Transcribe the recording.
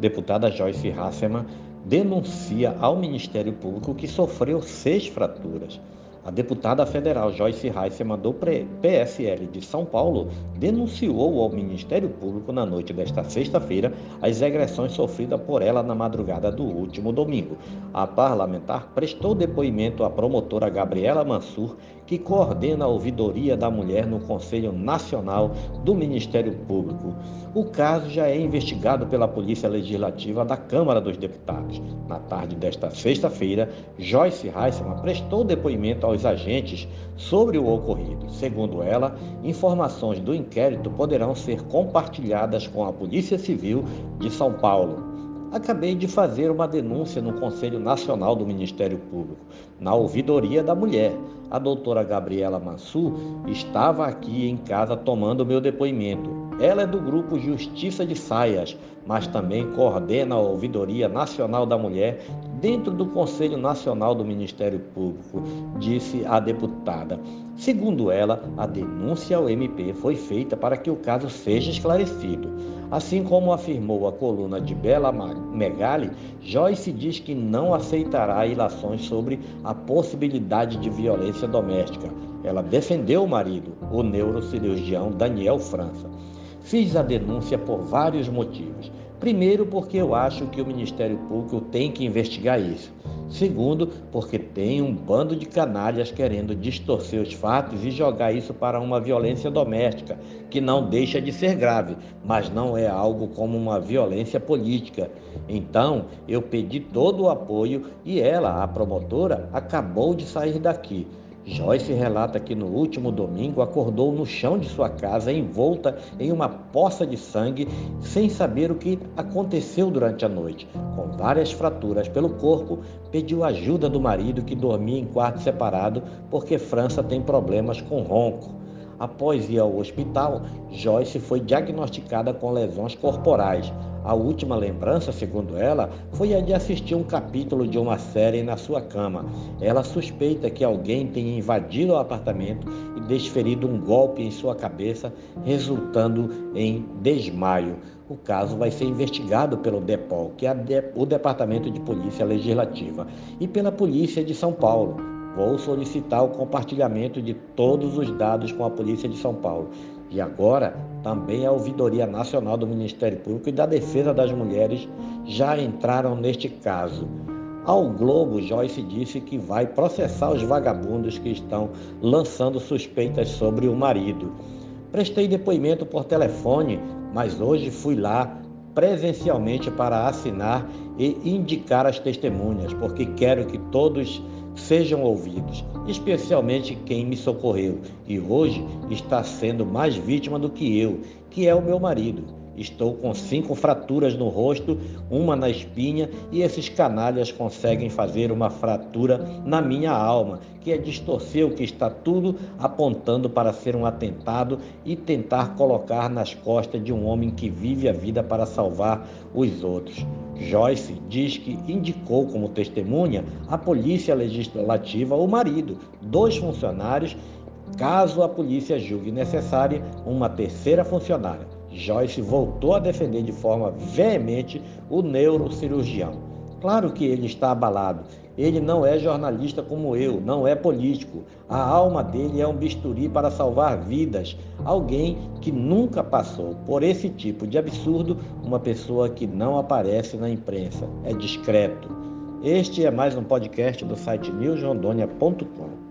Deputada Joyce Hasselmann denuncia ao Ministério Público que sofreu seis fraturas. A deputada federal Joyce Heisemann do PSL de São Paulo denunciou ao Ministério Público na noite desta sexta-feira as agressões sofridas por ela na madrugada do último domingo. A parlamentar prestou depoimento à promotora Gabriela Mansur, que coordena a ouvidoria da mulher no Conselho Nacional do Ministério Público. O caso já é investigado pela Polícia Legislativa da Câmara dos Deputados. Na tarde desta sexta-feira, Joyce Heisemann prestou depoimento aos agentes sobre o ocorrido. Segundo ela, informações do inquérito poderão ser compartilhadas com a Polícia Civil de São Paulo. Acabei de fazer uma denúncia no Conselho Nacional do Ministério Público, na ouvidoria da mulher. A doutora Gabriela Mansur estava aqui em casa tomando meu depoimento. Ela é do grupo Justiça de Saias, mas também coordena a Ouvidoria Nacional da Mulher dentro do Conselho Nacional do Ministério Público, disse a deputada. Segundo ela, a denúncia ao MP foi feita para que o caso seja esclarecido. Assim como afirmou a coluna de Bela Megali, Joyce diz que não aceitará ilações sobre a possibilidade de violência doméstica. Ela defendeu o marido, o neurocirurgião Daniel França. Fiz a denúncia por vários motivos. Primeiro, porque eu acho que o Ministério Público tem que investigar isso. Segundo, porque tem um bando de canalhas querendo distorcer os fatos e jogar isso para uma violência doméstica, que não deixa de ser grave, mas não é algo como uma violência política. Então, eu pedi todo o apoio e ela, a promotora, acabou de sair daqui. Joyce relata que no último domingo acordou no chão de sua casa envolta em uma poça de sangue, sem saber o que aconteceu durante a noite. Com várias fraturas pelo corpo, pediu ajuda do marido que dormia em quarto separado porque França tem problemas com ronco. Após ir ao hospital, Joyce foi diagnosticada com lesões corporais. A última lembrança, segundo ela, foi a de assistir um capítulo de uma série na sua cama. Ela suspeita que alguém tenha invadido o apartamento e desferido um golpe em sua cabeça, resultando em desmaio. O caso vai ser investigado pelo DEPOL, que é o Departamento de Polícia Legislativa, e pela Polícia de São Paulo. Vou solicitar o compartilhamento de todos os dados com a Polícia de São Paulo. E agora, também a Ouvidoria Nacional do Ministério Público e da Defesa das Mulheres já entraram neste caso. Ao Globo, Joyce disse que vai processar os vagabundos que estão lançando suspeitas sobre o marido. Prestei depoimento por telefone, mas hoje fui lá presencialmente para assinar e indicar as testemunhas, porque quero que todos sejam ouvidos, especialmente quem me socorreu e hoje está sendo mais vítima do que eu, que é o meu marido. Estou com cinco fraturas no rosto, uma na espinha, e esses canalhas conseguem fazer uma fratura na minha alma, que é distorcer o que está tudo apontando para ser um atentado e tentar colocar nas costas de um homem que vive a vida para salvar os outros. Joyce diz que indicou como testemunha a Polícia Legislativa o marido, dois funcionários, caso a polícia julgue necessária uma terceira funcionária. Joyce voltou a defender de forma veemente o neurocirurgião. Claro que ele está abalado. Ele não é jornalista como eu, não é político. A alma dele é um bisturi para salvar vidas. Alguém que nunca passou por esse tipo de absurdo, uma pessoa que não aparece na imprensa, é discreto. Este é mais um podcast do site newsrondônia.com.